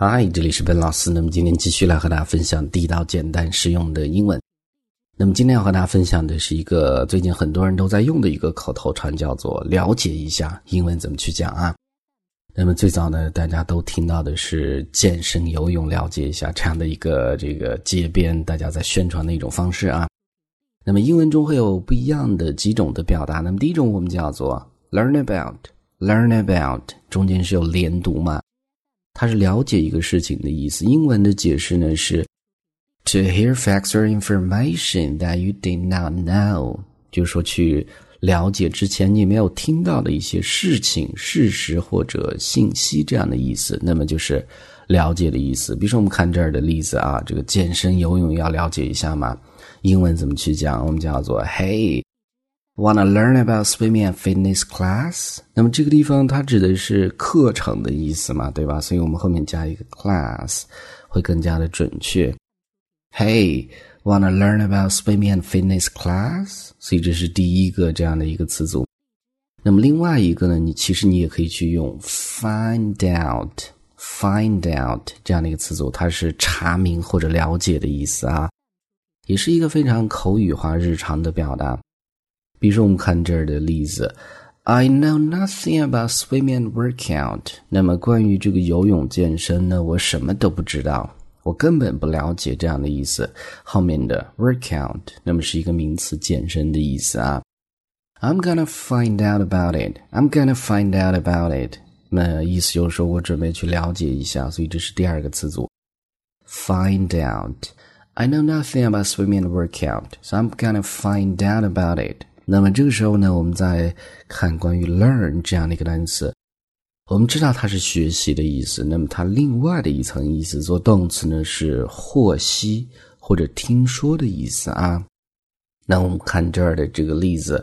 嗨，这里是本老师。那么今天继续来和大家分享地道、简单、实用的英文。那么今天要和大家分享的是一个最近很多人都在用的一个口头禅，叫做“了解一下英文怎么去讲啊”。那么最早呢，大家都听到的是健身、游泳，了解一下这样的一个这个街边大家在宣传的一种方式啊。那么英文中会有不一样的几种的表达。那么第一种我们叫做 “learn about”，“learn about” 中间是有连读嘛？它是了解一个事情的意思。英文的解释呢是 to hear facts or information that you did not know，就是说去了解之前你没有听到的一些事情、事实或者信息这样的意思。那么就是了解的意思。比如说我们看这儿的例子啊，这个健身、游泳要了解一下嘛。英文怎么去讲？我们叫做 Hey。Wanna learn about swimming and fitness class？那么这个地方它指的是课程的意思嘛，对吧？所以我们后面加一个 class 会更加的准确。Hey，wanna learn about swimming and fitness class？所以这是第一个这样的一个词组。那么另外一个呢，你其实你也可以去用 find out，find out 这样的一个词组，它是查明或者了解的意思啊，也是一个非常口语化、日常的表达。比如说，我们看这儿的例子，I know nothing about swimming and workout。那么关于这个游泳健身呢，我什么都不知道，我根本不了解这样的意思。后面的 workout，那么是一个名词，健身的意思啊。I'm gonna find out about it. I'm gonna find out about it。那意思就是说我准备去了解一下，所以这是第二个词组，find out。I know nothing about swimming and workout, so I'm gonna find out about it. 那么这个时候呢，我们再看关于 learn 这样的一个单词，我们知道它是学习的意思。那么它另外的一层意思，做动词呢是获悉或者听说的意思啊。那我们看这儿的这个例子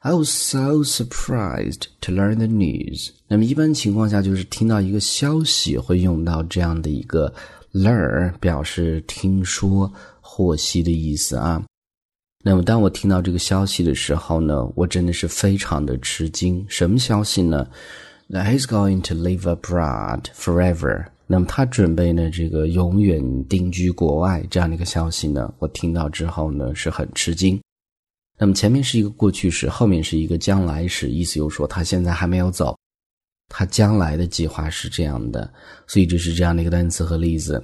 ，I was so surprised to learn the news。那么一般情况下，就是听到一个消息会用到这样的一个 learn，表示听说、获悉的意思啊。那么，当我听到这个消息的时候呢，我真的是非常的吃惊。什么消息呢？That he's going to live abroad forever。那么他准备呢，这个永远定居国外这样的一个消息呢，我听到之后呢，是很吃惊。那么前面是一个过去时，后面是一个将来时，意思就是说他现在还没有走，他将来的计划是这样的。所以这是这样的一个单词和例子。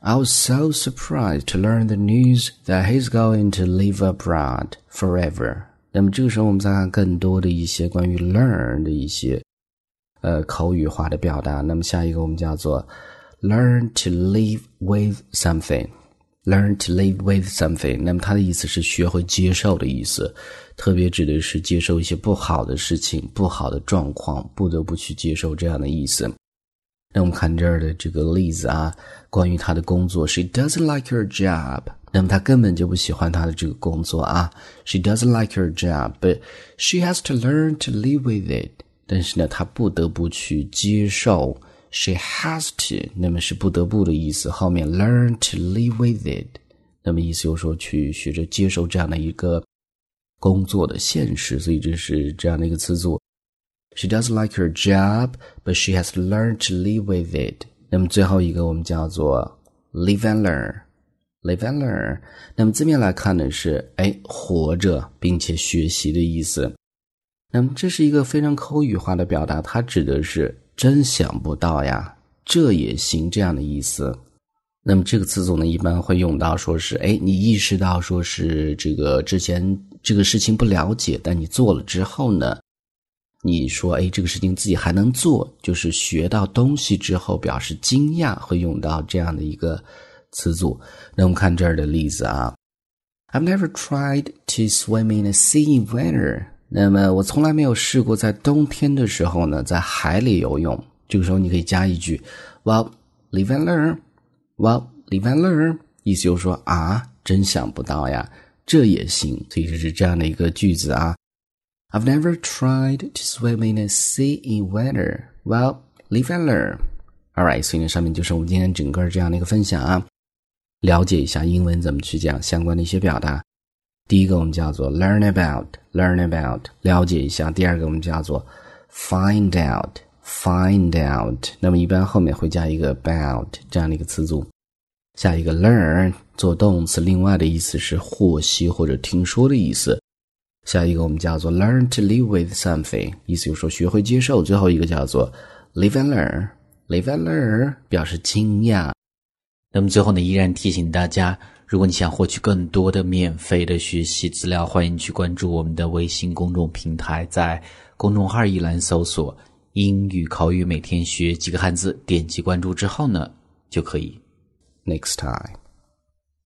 I was so surprised to learn the news that he's going to live abroad forever。那么这个时候，我们再看更多的一些关于 learn 的一些呃口语化的表达。那么下一个我们叫做 learn to live with something。learn to live with something。那么它的意思是学会接受的意思，特别指的是接受一些不好的事情、不好的状况，不得不去接受这样的意思。那我们看这儿的这个例子啊，关于她的工作，She doesn't like her job。那么她根本就不喜欢她的这个工作啊，She doesn't like her job，but she has to learn to live with it。但是呢，她不得不去接受，She has to，那么是不得不的意思。后面 learn to live with it，那么意思就是说去学着接受这样的一个工作的现实。所以这是这样的一个词组。She does like her job, but she has learned to live with it. 那么最后一个我们叫做 live and learn, live and learn。那么字面来看呢是哎活着并且学习的意思。那么这是一个非常口语化的表达，它指的是真想不到呀，这也行这样的意思。那么这个词组呢一般会用到说是哎你意识到说是这个之前这个事情不了解，但你做了之后呢？你说，哎，这个事情自己还能做，就是学到东西之后表示惊讶，会用到这样的一个词组。那我们看这儿的例子啊，I've never tried to swim in a sea in winter。那么我从来没有试过在冬天的时候呢，在海里游泳。这个时候你可以加一句，Well, live and learn. Well, live and learn. 意思就是说啊，真想不到呀，这也行。所以这是这样的一个句子啊。I've never tried to swim in a sea in winter. Well, live and learn. Alright，所以呢，上面就是我们今天整个这样的一个分享啊，了解一下英文怎么去讲相关的一些表达。第一个我们叫做 learn about，learn about，了解一下。第二个我们叫做 find out。find out。那么一般后面会加一个 about 这样的一个词组。下一个 learn 做动词，另外的意思是获悉或者听说的意思。下一个我们叫做 learn to live with something，意思就是说学会接受。最后一个叫做 live and learn，live and learn 表示惊讶。那么最后呢，依然提醒大家，如果你想获取更多的免费的学习资料，欢迎去关注我们的微信公众平台，在公众号一栏搜索“英语口语每天学几个汉字”，点击关注之后呢，就可以。next time.